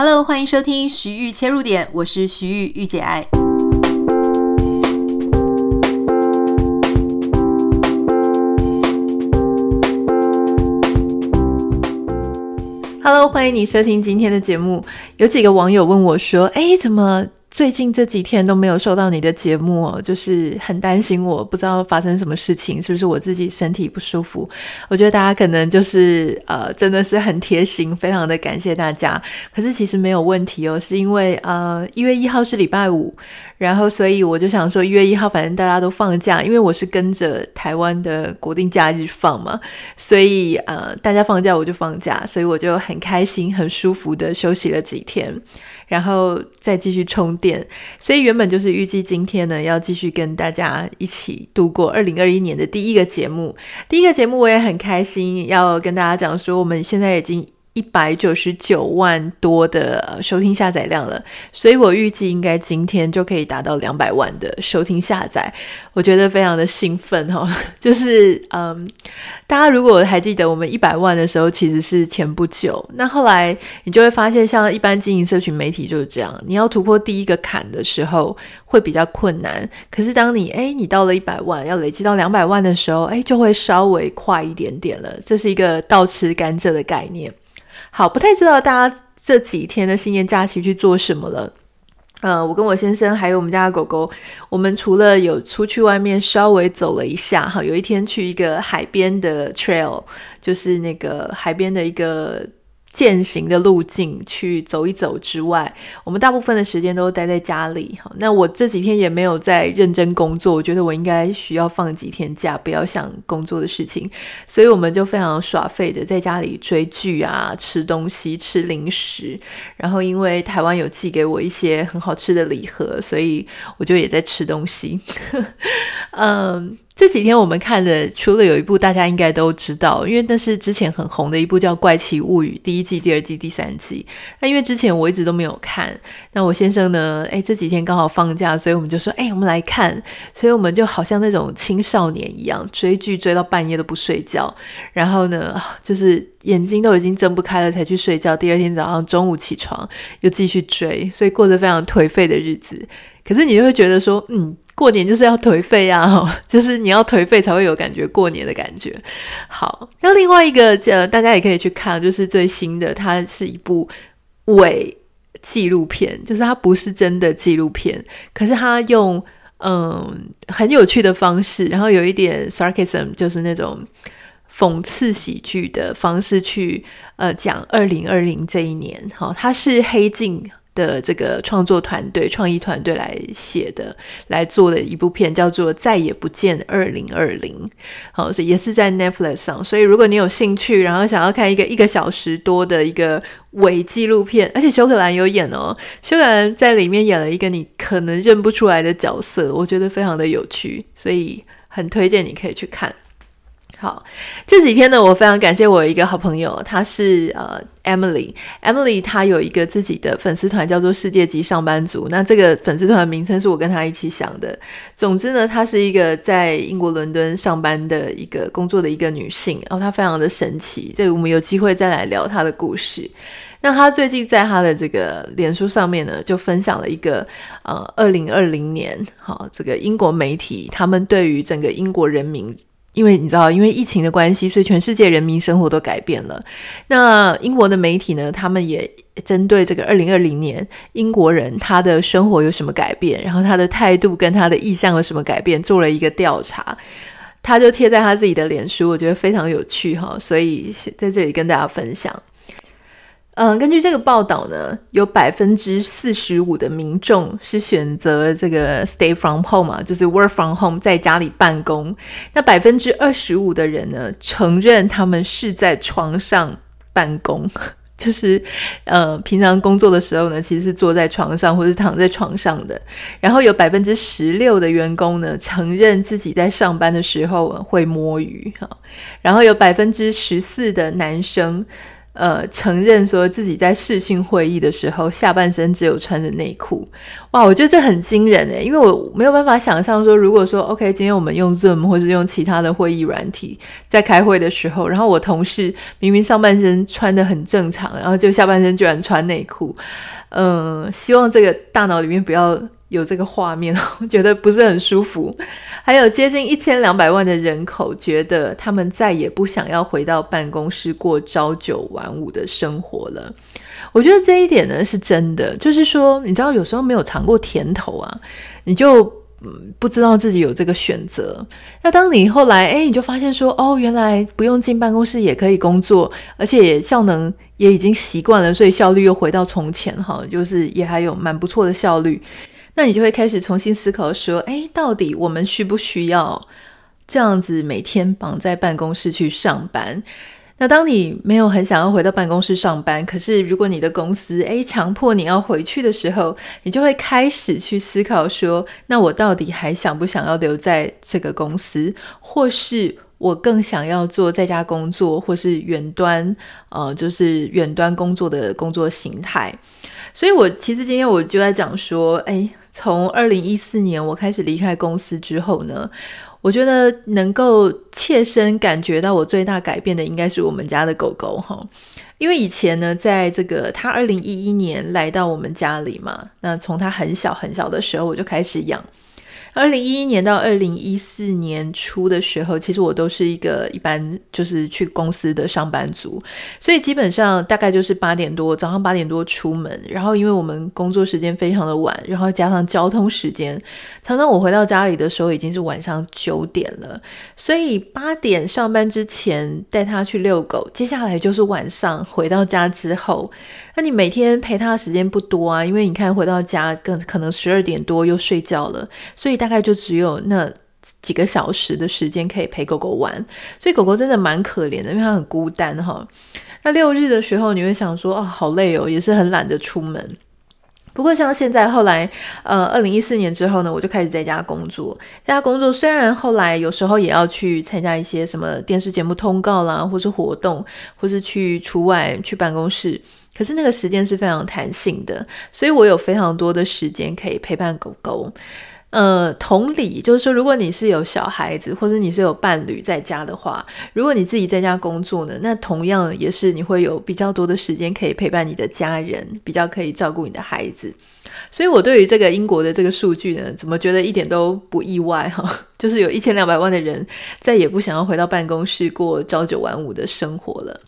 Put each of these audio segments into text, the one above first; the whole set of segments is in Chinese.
Hello，欢迎收听徐玉切入点，我是徐玉玉姐爱。Hello，欢迎你收听今天的节目。有几个网友问我说：“哎，怎么？”最近这几天都没有收到你的节目，就是很担心我不知道发生什么事情，是不是我自己身体不舒服？我觉得大家可能就是呃，真的是很贴心，非常的感谢大家。可是其实没有问题哦，是因为呃一月一号是礼拜五，然后所以我就想说一月一号反正大家都放假，因为我是跟着台湾的国定假日放嘛，所以呃大家放假我就放假，所以我就很开心、很舒服的休息了几天。然后再继续充电，所以原本就是预计今天呢，要继续跟大家一起度过二零二一年的第一个节目。第一个节目我也很开心，要跟大家讲说，我们现在已经。一百九十九万多的收听下载量了，所以我预计应该今天就可以达到两百万的收听下载，我觉得非常的兴奋哈。就是嗯，大家如果还记得我们一百万的时候，其实是前不久。那后来你就会发现，像一般经营社群媒体就是这样，你要突破第一个坎的时候会比较困难。可是当你诶，你到了一百万，要累积到两百万的时候，诶，就会稍微快一点点了。这是一个倒吃甘蔗的概念。好，不太知道大家这几天的新年假期去做什么了。呃，我跟我先生还有我们家的狗狗，我们除了有出去外面稍微走了一下，哈，有一天去一个海边的 trail，就是那个海边的一个。践行的路径去走一走之外，我们大部分的时间都待在家里。哈，那我这几天也没有在认真工作，我觉得我应该需要放几天假，不要想工作的事情。所以我们就非常耍废的在家里追剧啊，吃东西，吃零食。然后因为台湾有寄给我一些很好吃的礼盒，所以我就也在吃东西。嗯。这几天我们看的，除了有一部大家应该都知道，因为那是之前很红的一部叫《怪奇物语》第一季、第二季、第三季。那因为之前我一直都没有看，那我先生呢，诶，这几天刚好放假，所以我们就说，诶，我们来看。所以我们就好像那种青少年一样，追剧追到半夜都不睡觉，然后呢，就是眼睛都已经睁不开了才去睡觉。第二天早上中午起床又继续追，所以过着非常颓废的日子。可是你就会觉得说，嗯。过年就是要颓废啊，就是你要颓废才会有感觉过年的感觉。好，那另外一个呃，大家也可以去看，就是最新的，它是一部伪纪录片，就是它不是真的纪录片，可是它用嗯很有趣的方式，然后有一点 sarcasm，就是那种讽刺喜剧的方式去呃讲二零二零这一年。好，它是黑镜。的这个创作团队、创意团队来写的、来做的一部片，叫做《再也不见二零二零》。好，也是在 Netflix 上。所以，如果你有兴趣，然后想要看一个一个小时多的一个伪纪录片，而且休可兰有演哦，休可兰在里面演了一个你可能认不出来的角色，我觉得非常的有趣，所以很推荐你可以去看。好，这几天呢，我非常感谢我一个好朋友，他是呃 Emily，Emily 她有一个自己的粉丝团，叫做世界级上班族。那这个粉丝团的名称是我跟她一起想的。总之呢，她是一个在英国伦敦上班的一个工作的一个女性，然后她非常的神奇。这个我们有机会再来聊她的故事。那她最近在她的这个脸书上面呢，就分享了一个呃，二零二零年，好，这个英国媒体他们对于整个英国人民。因为你知道，因为疫情的关系，所以全世界人民生活都改变了。那英国的媒体呢，他们也针对这个二零二零年英国人他的生活有什么改变，然后他的态度跟他的意向有什么改变，做了一个调查。他就贴在他自己的脸书，我觉得非常有趣哈，所以在这里跟大家分享。嗯，根据这个报道呢，有百分之四十五的民众是选择这个 stay from home 嘛，就是 work from home，在家里办公。那百分之二十五的人呢，承认他们是在床上办公，就是呃，平常工作的时候呢，其实是坐在床上或是躺在床上的。然后有百分之十六的员工呢，承认自己在上班的时候会摸鱼哈。然后有百分之十四的男生。呃，承认说自己在视讯会议的时候，下半身只有穿着内裤。哇，我觉得这很惊人诶，因为我没有办法想象说，如果说 OK，今天我们用 Zoom 或是用其他的会议软体在开会的时候，然后我同事明明上半身穿的很正常，然后就下半身居然穿内裤。嗯，希望这个大脑里面不要有这个画面，我觉得不是很舒服。还有接近一千两百万的人口觉得他们再也不想要回到办公室过朝九晚五的生活了。我觉得这一点呢是真的，就是说，你知道有时候没有尝过甜头啊，你就嗯不知道自己有这个选择。那当你后来诶，你就发现说，哦，原来不用进办公室也可以工作，而且效能也已经习惯了，所以效率又回到从前哈，就是也还有蛮不错的效率。那你就会开始重新思考说，诶，到底我们需不需要这样子每天绑在办公室去上班？那当你没有很想要回到办公室上班，可是如果你的公司诶强迫你要回去的时候，你就会开始去思考说，那我到底还想不想要留在这个公司，或是我更想要做在家工作，或是远端，呃，就是远端工作的工作形态。所以我其实今天我就在讲说，诶。从二零一四年我开始离开公司之后呢，我觉得能够切身感觉到我最大改变的应该是我们家的狗狗哈，因为以前呢，在这个它二零一一年来到我们家里嘛，那从它很小很小的时候我就开始养。二零一一年到二零一四年初的时候，其实我都是一个一般就是去公司的上班族，所以基本上大概就是八点多，早上八点多出门，然后因为我们工作时间非常的晚，然后加上交通时间，常常我回到家里的时候已经是晚上九点了，所以八点上班之前带他去遛狗，接下来就是晚上回到家之后。那你每天陪他的时间不多啊，因为你看回到家更可能十二点多又睡觉了，所以大概就只有那几个小时的时间可以陪狗狗玩，所以狗狗真的蛮可怜的，因为它很孤单哈。那六日的时候你会想说啊，好累哦，也是很懒得出门。不过像现在后来，呃，二零一四年之后呢，我就开始在家工作。在家工作虽然后来有时候也要去参加一些什么电视节目通告啦，或是活动，或是去出外去办公室。可是那个时间是非常弹性的，所以我有非常多的时间可以陪伴狗狗。呃，同理，就是说，如果你是有小孩子，或者你是有伴侣在家的话，如果你自己在家工作呢，那同样也是你会有比较多的时间可以陪伴你的家人，比较可以照顾你的孩子。所以我对于这个英国的这个数据呢，怎么觉得一点都不意外哈？就是有一千两百万的人再也不想要回到办公室过朝九晚五的生活了。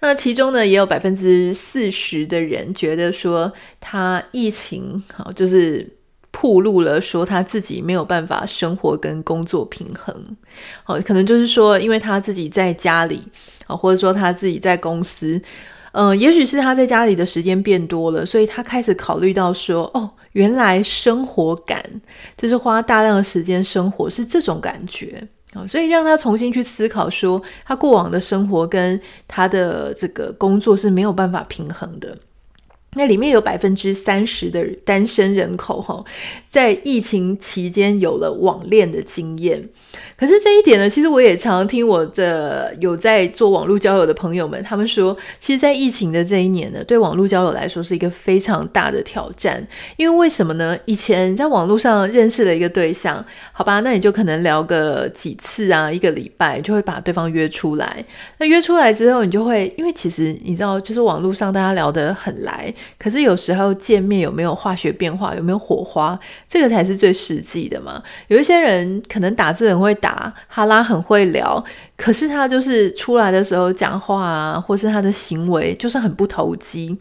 那其中呢，也有百分之四十的人觉得说，他疫情好，就是暴露了，说他自己没有办法生活跟工作平衡。好，可能就是说，因为他自己在家里啊，或者说他自己在公司，嗯、也许是他在家里的时间变多了，所以他开始考虑到说，哦，原来生活感就是花大量的时间生活是这种感觉。所以让他重新去思考，说他过往的生活跟他的这个工作是没有办法平衡的。那里面有百分之三十的单身人口，哈，在疫情期间有了网恋的经验。可是这一点呢，其实我也常常听我的有在做网络交友的朋友们，他们说，其实，在疫情的这一年呢，对网络交友来说是一个非常大的挑战。因为为什么呢？以前在网络上认识了一个对象，好吧，那你就可能聊个几次啊，一个礼拜就会把对方约出来。那约出来之后，你就会，因为其实你知道，就是网络上大家聊得很来，可是有时候见面有没有化学变化，有没有火花，这个才是最实际的嘛。有一些人可能打字很会打。哈拉很会聊，可是他就是出来的时候讲话啊，或是他的行为就是很不投机，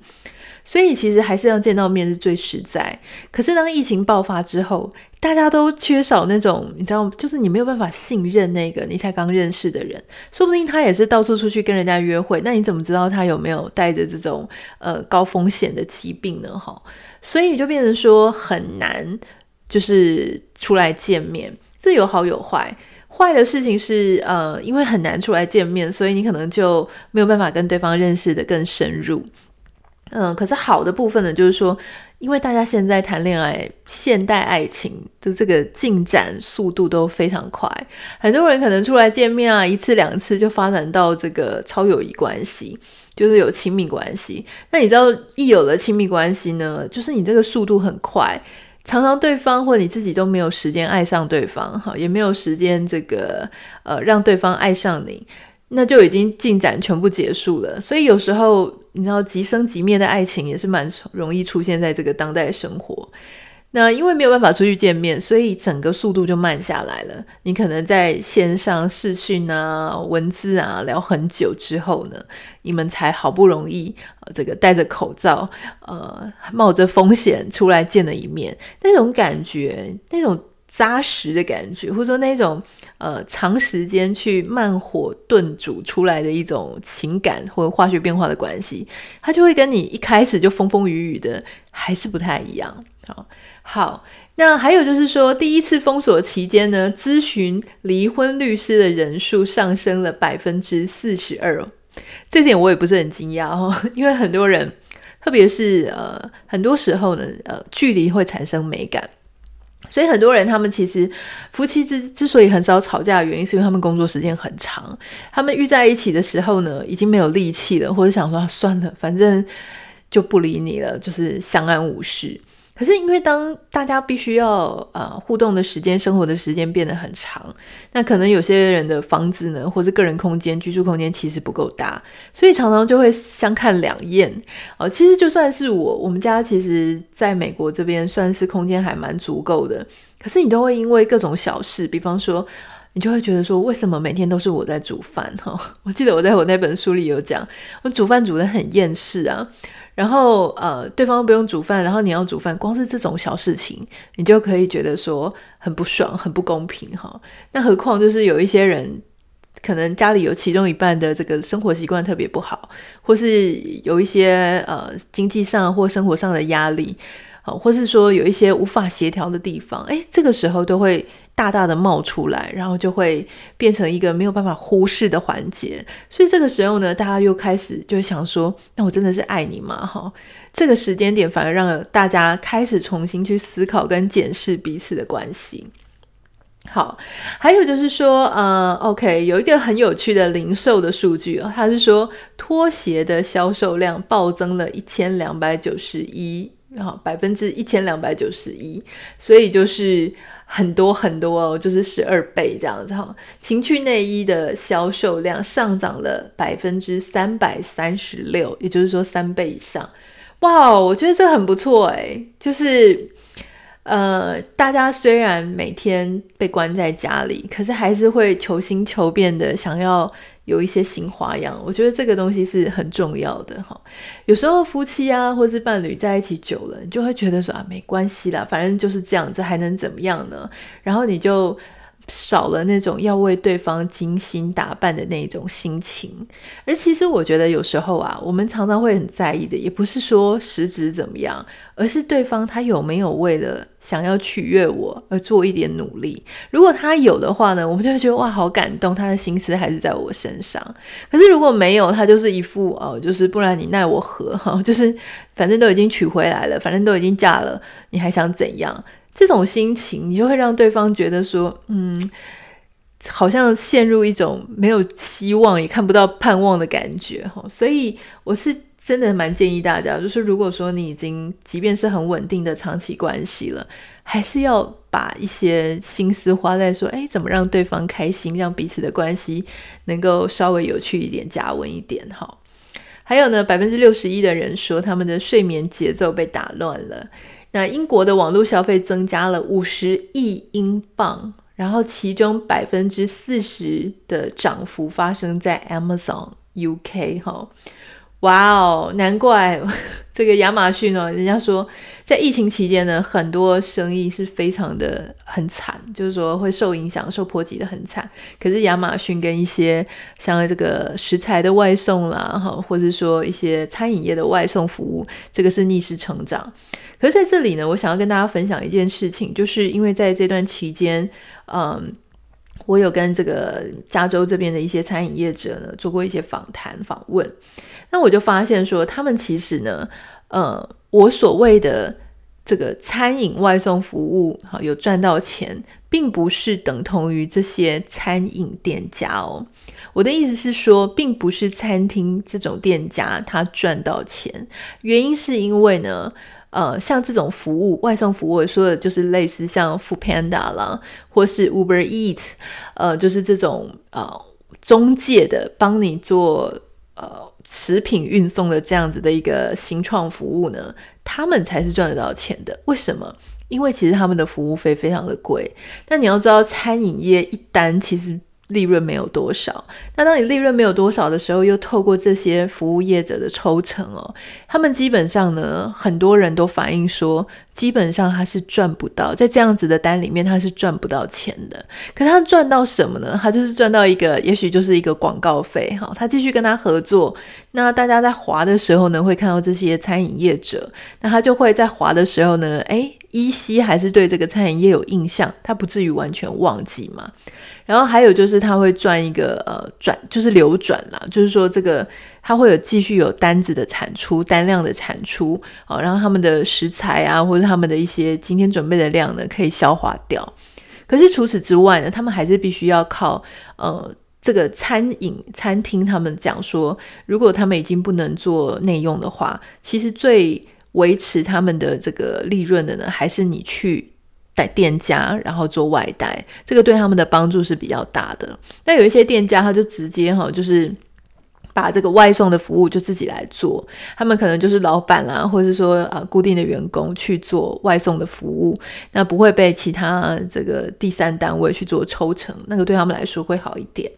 所以其实还是要见到面是最实在。可是当疫情爆发之后，大家都缺少那种，你知道，就是你没有办法信任那个你才刚认识的人，说不定他也是到处出去跟人家约会，那你怎么知道他有没有带着这种呃高风险的疾病呢？哈，所以就变成说很难，就是出来见面，这有好有坏。坏的事情是，呃，因为很难出来见面，所以你可能就没有办法跟对方认识得更深入。嗯，可是好的部分呢，就是说，因为大家现在谈恋爱，现代爱情的这个进展速度都非常快，很多人可能出来见面啊，一次两次就发展到这个超友谊关系，就是有亲密关系。那你知道，一有了亲密关系呢，就是你这个速度很快，常常对方或你自己都没有时间爱上对方，哈，也没有时间这个呃让对方爱上你。那就已经进展全部结束了，所以有时候你知道，即生即灭的爱情也是蛮容易出现在这个当代生活。那因为没有办法出去见面，所以整个速度就慢下来了。你可能在线上视讯啊、文字啊聊很久之后呢，你们才好不容易这个戴着口罩，呃，冒着风险出来见了一面，那种感觉，那种。扎实的感觉，或者说那种呃长时间去慢火炖煮出来的一种情感或者化学变化的关系，它就会跟你一开始就风风雨雨的还是不太一样。好，好，那还有就是说，第一次封锁期间呢，咨询离婚律师的人数上升了百分之四十二，这点我也不是很惊讶哦，因为很多人，特别是呃很多时候呢，呃距离会产生美感。所以很多人，他们其实夫妻之之所以很少吵架的原因，是因为他们工作时间很长。他们遇在一起的时候呢，已经没有力气了，或者想说算了，反正就不理你了，就是相安无事。可是，因为当大家必须要呃互动的时间、生活的时间变得很长，那可能有些人的房子呢，或者个人空间、居住空间其实不够大，所以常常就会相看两厌。哦、其实就算是我，我们家其实在美国这边算是空间还蛮足够的，可是你都会因为各种小事，比方说，你就会觉得说，为什么每天都是我在煮饭？哈、哦，我记得我在我那本书里有讲，我煮饭煮得很厌世啊。然后，呃，对方不用煮饭，然后你要煮饭，光是这种小事情，你就可以觉得说很不爽、很不公平哈。那何况就是有一些人，可能家里有其中一半的这个生活习惯特别不好，或是有一些呃经济上或生活上的压力，好，或是说有一些无法协调的地方，诶，这个时候都会。大大的冒出来，然后就会变成一个没有办法忽视的环节。所以这个时候呢，大家又开始就想说：“那我真的是爱你吗？”哈，这个时间点反而让大家开始重新去思考跟检视彼此的关系。好，还有就是说，呃，OK，有一个很有趣的零售的数据哦，它是说拖鞋的销售量暴增了一千两百九十一，然后百分之一千两百九十一，所以就是。很多很多哦，就是十二倍这样子哈。情趣内衣的销售量上涨了百分之三百三十六，也就是说三倍以上。哇，我觉得这很不错哎，就是呃，大家虽然每天被关在家里，可是还是会求新求变的想要。有一些新花样，我觉得这个东西是很重要的哈。有时候夫妻啊，或是伴侣在一起久了，你就会觉得说啊，没关系啦，反正就是这样子，还能怎么样呢？然后你就。少了那种要为对方精心打扮的那种心情，而其实我觉得有时候啊，我们常常会很在意的，也不是说实质怎么样，而是对方他有没有为了想要取悦我而做一点努力。如果他有的话呢，我们就会觉得哇，好感动，他的心思还是在我身上。可是如果没有，他就是一副哦，就是不然你奈我何哈，就是反正都已经娶回来了，反正都已经嫁了，你还想怎样？这种心情，你就会让对方觉得说，嗯，好像陷入一种没有希望也看不到盼望的感觉哈。所以我是真的蛮建议大家，就是如果说你已经即便是很稳定的长期关系了，还是要把一些心思花在说，哎，怎么让对方开心，让彼此的关系能够稍微有趣一点、加温一点哈。还有呢，百分之六十一的人说他们的睡眠节奏被打乱了。那英国的网络消费增加了五十亿英镑，然后其中百分之四十的涨幅发生在 Amazon UK 哈。哇哦，难怪 这个亚马逊哦，人家说在疫情期间呢，很多生意是非常的很惨，就是说会受影响、受波及的很惨。可是亚马逊跟一些像这个食材的外送啦，哈，或者说一些餐饮业的外送服务，这个是逆势成长。可是在这里呢，我想要跟大家分享一件事情，就是因为在这段期间，嗯。我有跟这个加州这边的一些餐饮业者呢做过一些访谈访问，那我就发现说，他们其实呢，呃，我所谓的这个餐饮外送服务，好，有赚到钱，并不是等同于这些餐饮店家哦。我的意思是说，并不是餐厅这种店家他赚到钱，原因是因为呢。呃，像这种服务，外送服务，说的就是类似像 Foodpanda 啦，或是 Uber Eats，呃，就是这种呃中介的帮你做呃食品运送的这样子的一个新创服务呢，他们才是赚得到钱的。为什么？因为其实他们的服务费非常的贵。但你要知道，餐饮业一单其实。利润没有多少，那当你利润没有多少的时候，又透过这些服务业者的抽成哦，他们基本上呢，很多人都反映说，基本上他是赚不到，在这样子的单里面他是赚不到钱的。可他赚到什么呢？他就是赚到一个，也许就是一个广告费哈。他继续跟他合作，那大家在滑的时候呢，会看到这些餐饮业者，那他就会在滑的时候呢，诶，依稀还是对这个餐饮业有印象，他不至于完全忘记嘛。然后还有就是他会赚一个呃转，就是流转啦，就是说这个他会有继续有单子的产出，单量的产出，好，然后他们的食材啊或者他们的一些今天准备的量呢可以消化掉。可是除此之外呢，他们还是必须要靠呃这个餐饮餐厅，他们讲说，如果他们已经不能做内用的话，其实最维持他们的这个利润的呢，还是你去。在店家，然后做外带，这个对他们的帮助是比较大的。那有一些店家，他就直接哈，就是把这个外送的服务就自己来做，他们可能就是老板啦，或者是说啊固定的员工去做外送的服务，那不会被其他这个第三单位去做抽成，那个对他们来说会好一点。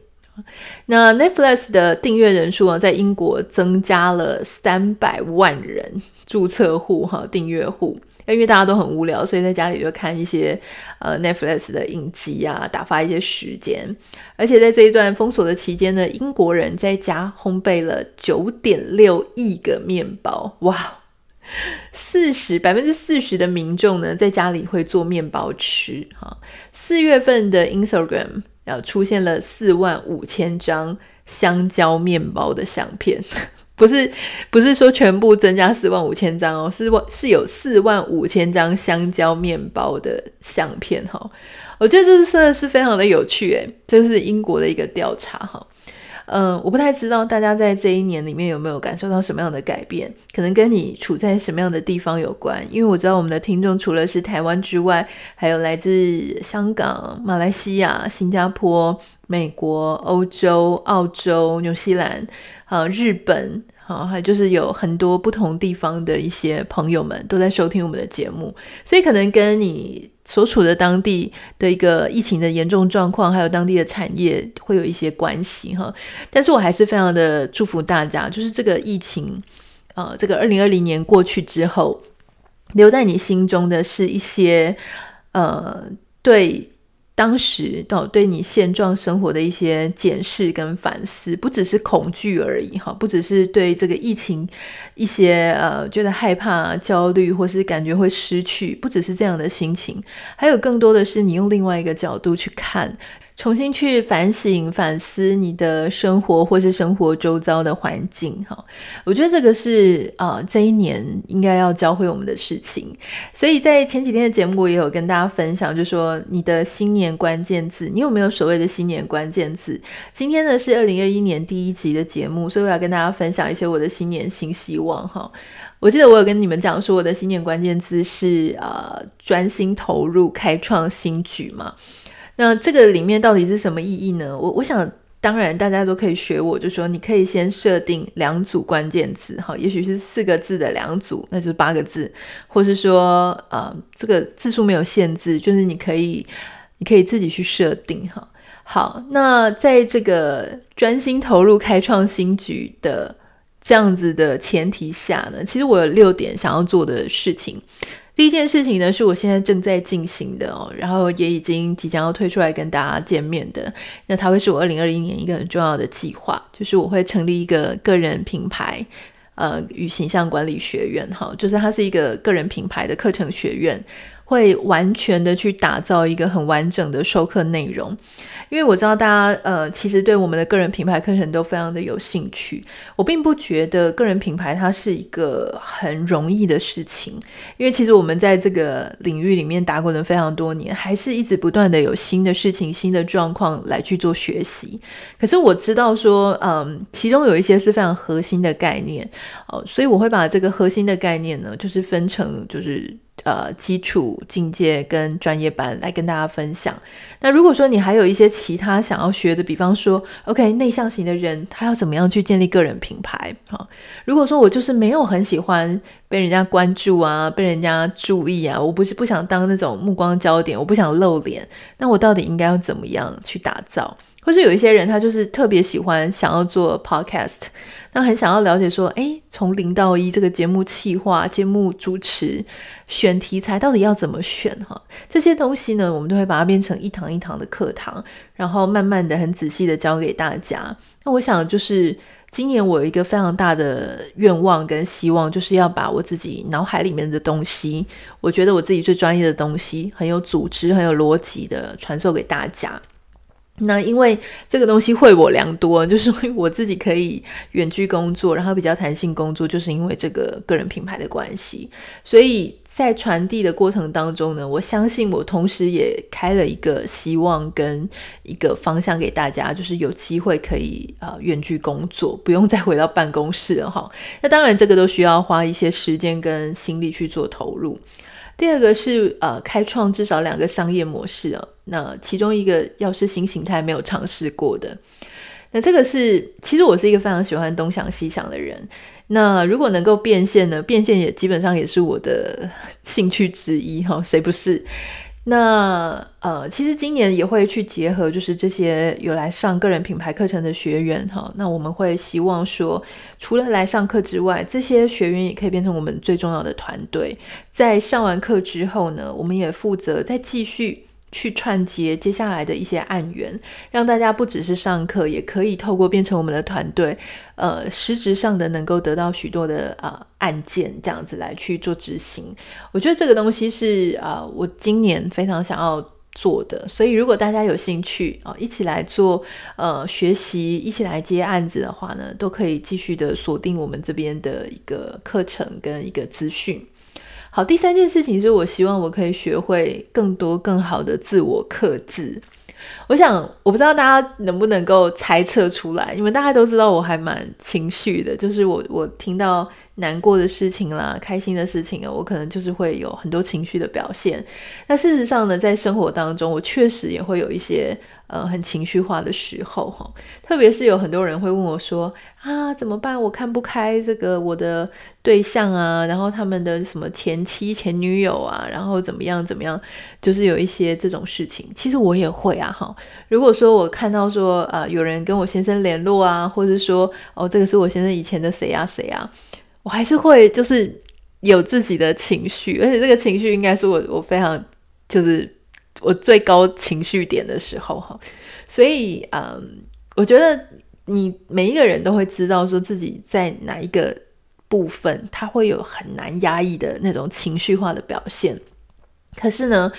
那 Netflix 的订阅人数啊，在英国增加了三百万人注册户哈，订阅户。因为大家都很无聊，所以在家里就看一些呃 Netflix 的影集啊，打发一些时间。而且在这一段封锁的期间呢，英国人在家烘焙了九点六亿个面包，哇！四十百分之四十的民众呢，在家里会做面包吃哈。四月份的 Instagram 要出现了四万五千张香蕉面包的相片。不是，不是说全部增加四万五千张哦，是是有四万五千张香蕉面包的相片哈。我觉得这是真的是非常的有趣诶，这是英国的一个调查哈。嗯，我不太知道大家在这一年里面有没有感受到什么样的改变，可能跟你处在什么样的地方有关。因为我知道我们的听众除了是台湾之外，还有来自香港、马来西亚、新加坡、美国、欧洲、澳洲、纽西兰。啊，日本，好，还有就是有很多不同地方的一些朋友们都在收听我们的节目，所以可能跟你所处的当地的一个疫情的严重状况，还有当地的产业会有一些关系哈。但是我还是非常的祝福大家，就是这个疫情，呃，这个二零二零年过去之后，留在你心中的是一些，呃，对。当时到对你现状生活的一些检视跟反思，不只是恐惧而已哈，不只是对这个疫情一些呃觉得害怕、焦虑，或是感觉会失去，不只是这样的心情，还有更多的是你用另外一个角度去看。重新去反省、反思你的生活，或是生活周遭的环境，哈，我觉得这个是啊、这一年应该要教会我们的事情。所以在前几天的节目，我也有跟大家分享，就说你的新年关键字，你有没有所谓的新年关键字？今天呢是二零二一年第一集的节目，所以我要跟大家分享一些我的新年新希望，哈。我记得我有跟你们讲说，我的新年关键字是呃，专心投入，开创新局嘛。那这个里面到底是什么意义呢？我我想，当然大家都可以学我，就说你可以先设定两组关键字，哈，也许是四个字的两组，那就是八个字，或是说，呃，这个字数没有限制，就是你可以，你可以自己去设定，哈。好，那在这个专心投入开创新局的这样子的前提下呢，其实我有六点想要做的事情。第一件事情呢，是我现在正在进行的哦，然后也已经即将要推出来跟大家见面的。那它会是我二零二一年一个很重要的计划，就是我会成立一个个人品牌，呃，与形象管理学院哈，就是它是一个个人品牌的课程学院。会完全的去打造一个很完整的授课内容。因为我知道大家呃，其实对我们的个人品牌课程都非常的有兴趣。我并不觉得个人品牌它是一个很容易的事情，因为其实我们在这个领域里面打滚了非常多年，还是一直不断的有新的事情、新的状况来去做学习。可是我知道说，嗯，其中有一些是非常核心的概念哦，所以我会把这个核心的概念呢，就是分成就是。呃，基础、进阶跟专业班来跟大家分享。那如果说你还有一些其他想要学的，比方说，OK，内向型的人他要怎么样去建立个人品牌？哈，如果说我就是没有很喜欢被人家关注啊，被人家注意啊，我不是不想当那种目光焦点，我不想露脸，那我到底应该要怎么样去打造？或是有一些人他就是特别喜欢想要做 podcast。那很想要了解说，诶，从零到一这个节目企划、节目主持、选题材到底要怎么选哈？这些东西呢，我们都会把它变成一堂一堂的课堂，然后慢慢的、很仔细的教给大家。那我想就是今年我有一个非常大的愿望跟希望，就是要把我自己脑海里面的东西，我觉得我自己最专业的东西，很有组织、很有逻辑的传授给大家。那因为这个东西惠我良多，就是我自己可以远距工作，然后比较弹性工作，就是因为这个个人品牌的关系。所以在传递的过程当中呢，我相信我同时也开了一个希望跟一个方向给大家，就是有机会可以呃远距工作，不用再回到办公室了哈。那当然这个都需要花一些时间跟心力去做投入。第二个是呃，开创至少两个商业模式啊。那其中一个要是新形态没有尝试过的，那这个是其实我是一个非常喜欢东想西想的人。那如果能够变现呢？变现也基本上也是我的兴趣之一哈，谁不是？那呃，其实今年也会去结合，就是这些有来上个人品牌课程的学员哈。那我们会希望说，除了来上课之外，这些学员也可以变成我们最重要的团队。在上完课之后呢，我们也负责再继续。去串接接下来的一些案源，让大家不只是上课，也可以透过变成我们的团队，呃，实质上的能够得到许多的呃案件，这样子来去做执行。我觉得这个东西是啊、我今年非常想要做的。所以如果大家有兴趣啊、一起来做呃学习，一起来接案子的话呢，都可以继续的锁定我们这边的一个课程跟一个资讯。好，第三件事情是我希望我可以学会更多更好的自我克制。我想，我不知道大家能不能够猜测出来，因为大家都知道我还蛮情绪的，就是我我听到难过的事情啦、开心的事情啊，我可能就是会有很多情绪的表现。那事实上呢，在生活当中，我确实也会有一些。呃，很情绪化的时候，哈，特别是有很多人会问我说：“啊，怎么办？我看不开这个我的对象啊，然后他们的什么前妻、前女友啊，然后怎么样怎么样，就是有一些这种事情。其实我也会啊，哈。如果说我看到说，呃，有人跟我先生联络啊，或者说，哦，这个是我先生以前的谁啊谁啊，我还是会就是有自己的情绪，而且这个情绪应该是我我非常就是。我最高情绪点的时候，哈，所以，嗯，我觉得你每一个人都会知道，说自己在哪一个部分，他会有很难压抑的那种情绪化的表现。可是呢，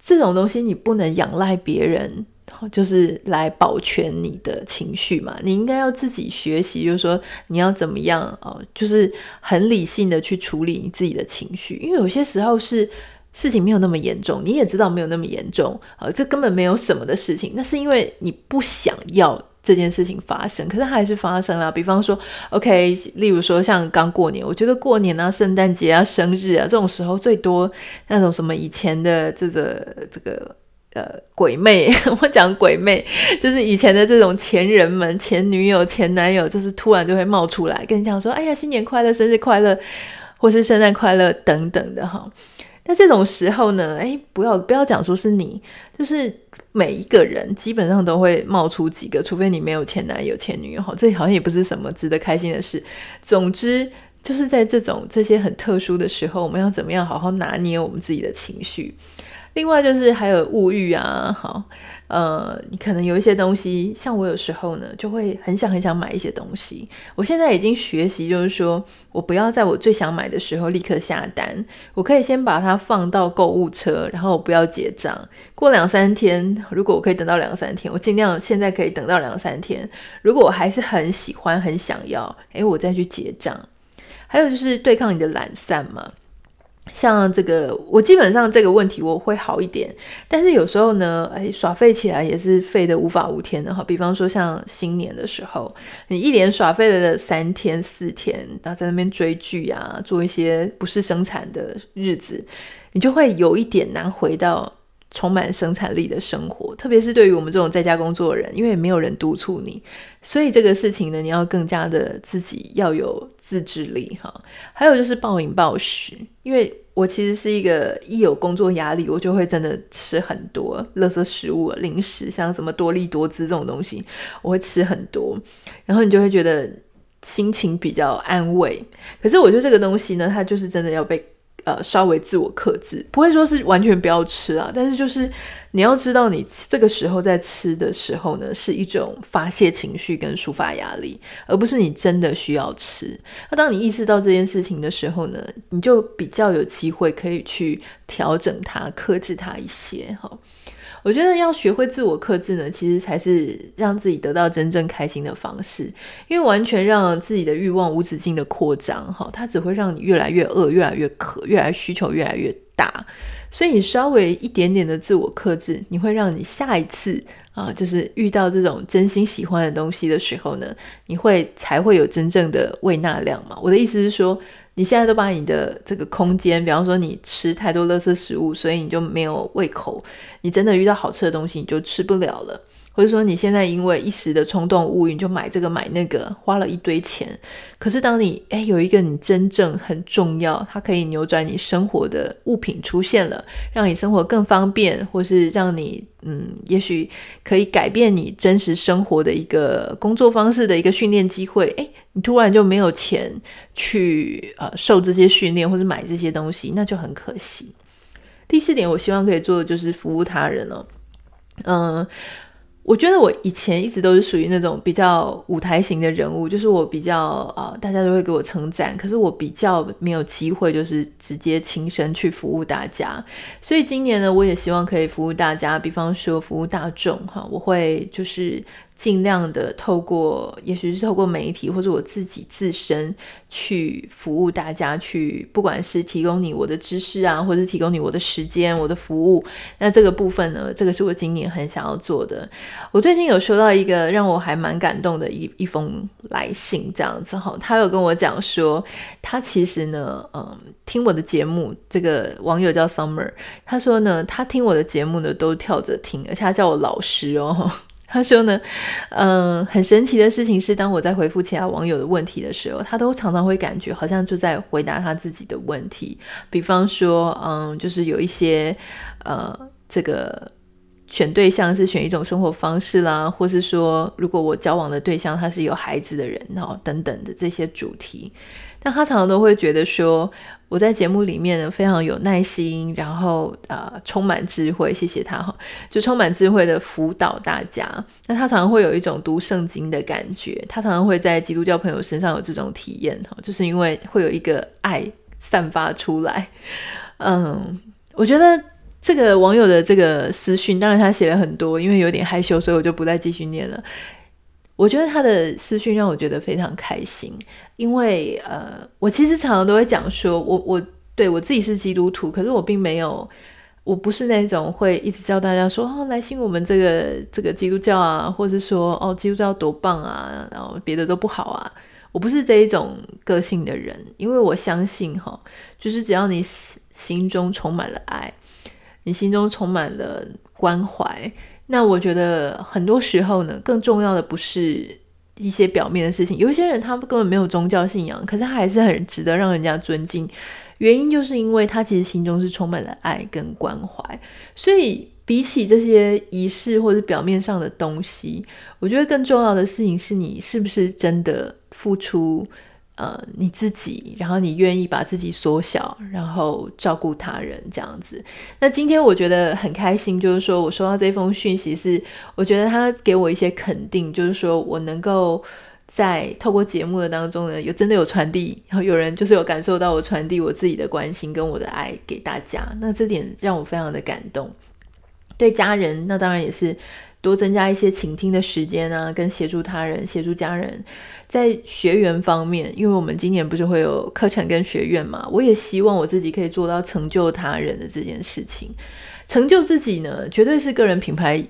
这种东西你不能仰赖别人，就是来保全你的情绪嘛。你应该要自己学习，就是说你要怎么样哦，就是很理性的去处理你自己的情绪，因为有些时候是。事情没有那么严重，你也知道没有那么严重，呃，这根本没有什么的事情。那是因为你不想要这件事情发生，可是它还是发生了。比方说，OK，例如说像刚过年，我觉得过年啊、圣诞节啊、生日啊这种时候最多那种什么以前的这个这个呃鬼魅，我讲鬼魅，就是以前的这种前人们、前女友、前男友，就是突然就会冒出来跟你讲说：“哎呀，新年快乐，生日快乐，或是圣诞快乐等等的哈。”那这种时候呢，诶，不要不要讲说是你，就是每一个人基本上都会冒出几个，除非你没有前男友、前女友，这好像也不是什么值得开心的事。总之，就是在这种这些很特殊的时候，我们要怎么样好好拿捏我们自己的情绪。另外就是还有物欲啊，好。呃，你可能有一些东西，像我有时候呢，就会很想很想买一些东西。我现在已经学习，就是说我不要在我最想买的时候立刻下单，我可以先把它放到购物车，然后我不要结账。过两三天，如果我可以等到两三天，我尽量现在可以等到两三天。如果我还是很喜欢、很想要，诶，我再去结账。还有就是对抗你的懒散嘛。像这个，我基本上这个问题我会好一点，但是有时候呢，哎，耍废起来也是废得无法无天的哈。比方说像新年的时候，你一连耍废了三天四天，然后在那边追剧啊，做一些不是生产的日子，你就会有一点难回到充满生产力的生活。特别是对于我们这种在家工作的人，因为没有人督促你，所以这个事情呢，你要更加的自己要有。自制力哈，还有就是暴饮暴食，因为我其实是一个一有工作压力，我就会真的吃很多垃圾食物、零食，像什么多利多滋这种东西，我会吃很多，然后你就会觉得心情比较安慰。可是我觉得这个东西呢，它就是真的要被。呃，稍微自我克制，不会说是完全不要吃啊，但是就是你要知道，你这个时候在吃的时候呢，是一种发泄情绪跟抒发压力，而不是你真的需要吃。那当你意识到这件事情的时候呢，你就比较有机会可以去调整它、克制它一些，哈。我觉得要学会自我克制呢，其实才是让自己得到真正开心的方式。因为完全让自己的欲望无止境的扩张，哈，它只会让你越来越饿，越来越渴，越来需求越来越大。所以你稍微一点点的自我克制，你会让你下一次啊，就是遇到这种真心喜欢的东西的时候呢，你会才会有真正的胃纳量嘛。我的意思是说。你现在都把你的这个空间，比方说你吃太多垃圾食物，所以你就没有胃口。你真的遇到好吃的东西，你就吃不了了。或者说你现在因为一时的冲动物欲，就买这个买那个，花了一堆钱。可是当你诶有一个你真正很重要，它可以扭转你生活的物品出现了，让你生活更方便，或是让你嗯，也许可以改变你真实生活的一个工作方式的一个训练机会。诶，你突然就没有钱去呃受这些训练或者买这些东西，那就很可惜。第四点，我希望可以做的就是服务他人了，嗯。我觉得我以前一直都是属于那种比较舞台型的人物，就是我比较啊、大家都会给我称赞，可是我比较没有机会，就是直接亲身去服务大家。所以今年呢，我也希望可以服务大家，比方说服务大众哈，我会就是。尽量的透过，也许是透过媒体或者我自己自身去服务大家，去不管是提供你我的知识啊，或者是提供你我的时间、我的服务。那这个部分呢，这个是我今年很想要做的。我最近有收到一个让我还蛮感动的一一封来信，这样子哈，他有跟我讲说，他其实呢，嗯，听我的节目，这个网友叫 Summer，他说呢，他听我的节目呢都跳着听，而且他叫我老师哦。他说呢，嗯，很神奇的事情是，当我在回复其他网友的问题的时候，他都常常会感觉好像就在回答他自己的问题。比方说，嗯，就是有一些，呃，这个选对象是选一种生活方式啦，或是说，如果我交往的对象他是有孩子的人，然后等等的这些主题，但他常常都会觉得说。我在节目里面呢，非常有耐心，然后呃充满智慧，谢谢他哈，就充满智慧的辅导大家。那他常常会有一种读圣经的感觉，他常常会在基督教朋友身上有这种体验哈，就是因为会有一个爱散发出来。嗯，我觉得这个网友的这个私讯，当然他写了很多，因为有点害羞，所以我就不再继续念了。我觉得他的私讯让我觉得非常开心，因为呃，我其实常常都会讲说，我我对我自己是基督徒，可是我并没有，我不是那种会一直教大家说哦，来信我们这个这个基督教啊，或是说哦，基督教多棒啊，然后别的都不好啊，我不是这一种个性的人，因为我相信哈，就是只要你心中充满了爱，你心中充满了关怀。那我觉得很多时候呢，更重要的不是一些表面的事情。有一些人他根本没有宗教信仰，可是他还是很值得让人家尊敬。原因就是因为他其实心中是充满了爱跟关怀。所以比起这些仪式或者表面上的东西，我觉得更重要的事情是你是不是真的付出呃你自己，然后你愿意把自己缩小，然后照顾他人这样子。那今天我觉得很开心，就是说我收到这封讯息是，我觉得他给我一些肯定，就是说我能够。在透过节目的当中呢，有真的有传递，然后有人就是有感受到我传递我自己的关心跟我的爱给大家，那这点让我非常的感动。对家人，那当然也是多增加一些倾听的时间啊，跟协助他人、协助家人。在学员方面，因为我们今年不是会有课程跟学院嘛，我也希望我自己可以做到成就他人的这件事情。成就自己呢，绝对是个人品牌。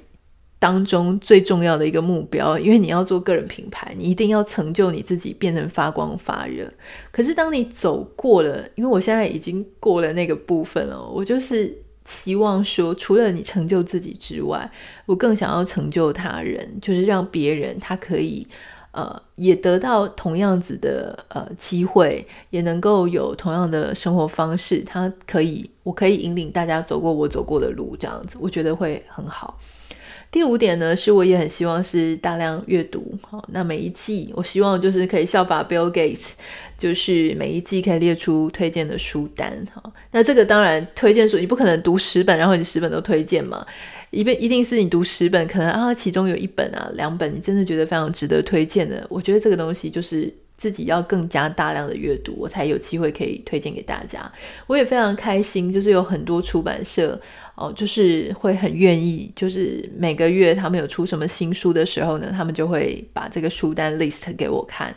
当中最重要的一个目标，因为你要做个人品牌，你一定要成就你自己，变成发光发热。可是当你走过了，因为我现在已经过了那个部分了，我就是希望说，除了你成就自己之外，我更想要成就他人，就是让别人他可以呃也得到同样子的呃机会，也能够有同样的生活方式。他可以，我可以引领大家走过我走过的路，这样子，我觉得会很好。第五点呢，是我也很希望是大量阅读。好，那每一季，我希望就是可以效法 Bill Gates，就是每一季可以列出推荐的书单。好，那这个当然推荐书，你不可能读十本，然后你十本都推荐嘛。一定一定是你读十本，可能啊，其中有一本啊、两本，你真的觉得非常值得推荐的。我觉得这个东西就是自己要更加大量的阅读，我才有机会可以推荐给大家。我也非常开心，就是有很多出版社。哦，就是会很愿意，就是每个月他们有出什么新书的时候呢，他们就会把这个书单 list 给我看。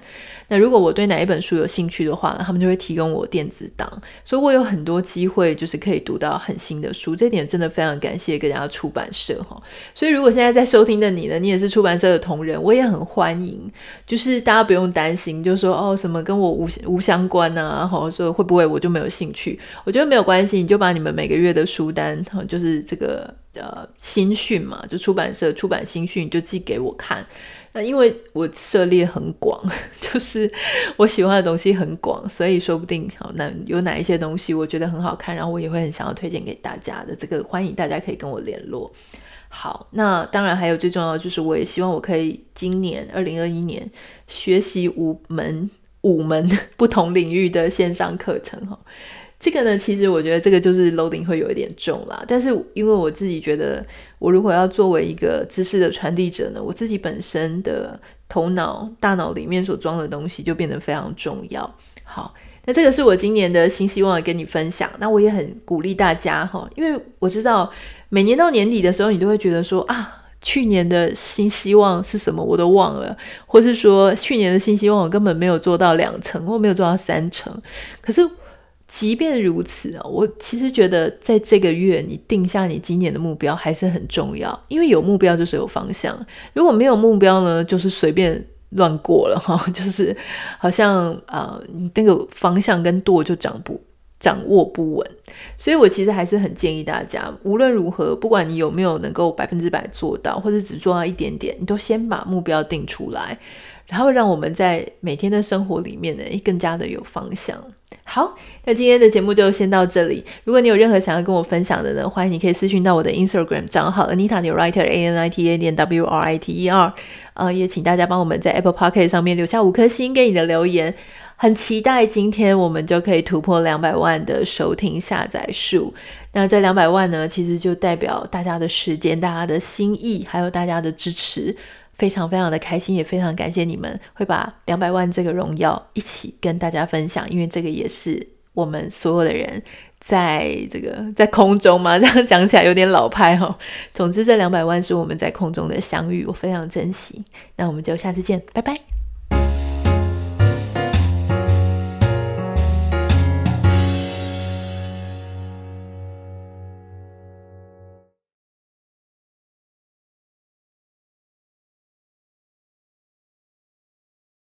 那如果我对哪一本书有兴趣的话呢，他们就会提供我电子档，所以我有很多机会，就是可以读到很新的书。这点真的非常感谢各家出版社哈。所以如果现在在收听的你呢，你也是出版社的同仁，我也很欢迎。就是大家不用担心，就说哦什么跟我无无相关啊，好说会不会我就没有兴趣？我觉得没有关系，你就把你们每个月的书单，就是这个呃新讯嘛，就出版社出版新讯，就寄给我看。那因为我涉猎很广，就是我喜欢的东西很广，所以说不定好，那有哪一些东西我觉得很好看，然后我也会很想要推荐给大家的。这个欢迎大家可以跟我联络。好，那当然还有最重要的就是，我也希望我可以今年二零二一年学习五门五门 不同领域的线上课程哈。这个呢，其实我觉得这个就是 loading 会有一点重啦。但是因为我自己觉得，我如果要作为一个知识的传递者呢，我自己本身的头脑、大脑里面所装的东西就变得非常重要。好，那这个是我今年的新希望跟你分享。那我也很鼓励大家哈，因为我知道每年到年底的时候，你都会觉得说啊，去年的新希望是什么我都忘了，或是说去年的新希望我根本没有做到两成，或没有做到三成，可是。即便如此啊，我其实觉得在这个月你定下你今年的目标还是很重要，因为有目标就是有方向。如果没有目标呢，就是随便乱过了哈，就是好像啊，你那个方向跟舵就掌不掌握不稳。所以我其实还是很建议大家，无论如何，不管你有没有能够百分之百做到，或者只做到一点点，你都先把目标定出来，然后让我们在每天的生活里面呢，更加的有方向。好，那今天的节目就先到这里。如果你有任何想要跟我分享的呢，欢迎你可以私讯到我的 Instagram 账号 Anita 点 Writer A N I T A 点 W R I T E R。呃，也请大家帮我们在 Apple Podcast 上面留下五颗星给你的留言。很期待今天我们就可以突破两百万的收听下载数。那这两百万呢，其实就代表大家的时间、大家的心意，还有大家的支持。非常非常的开心，也非常感谢你们会把两百万这个荣耀一起跟大家分享，因为这个也是我们所有的人在这个在空中嘛，这样讲起来有点老派哈、哦。总之，这两百万是我们在空中的相遇，我非常珍惜。那我们就下次见，拜拜。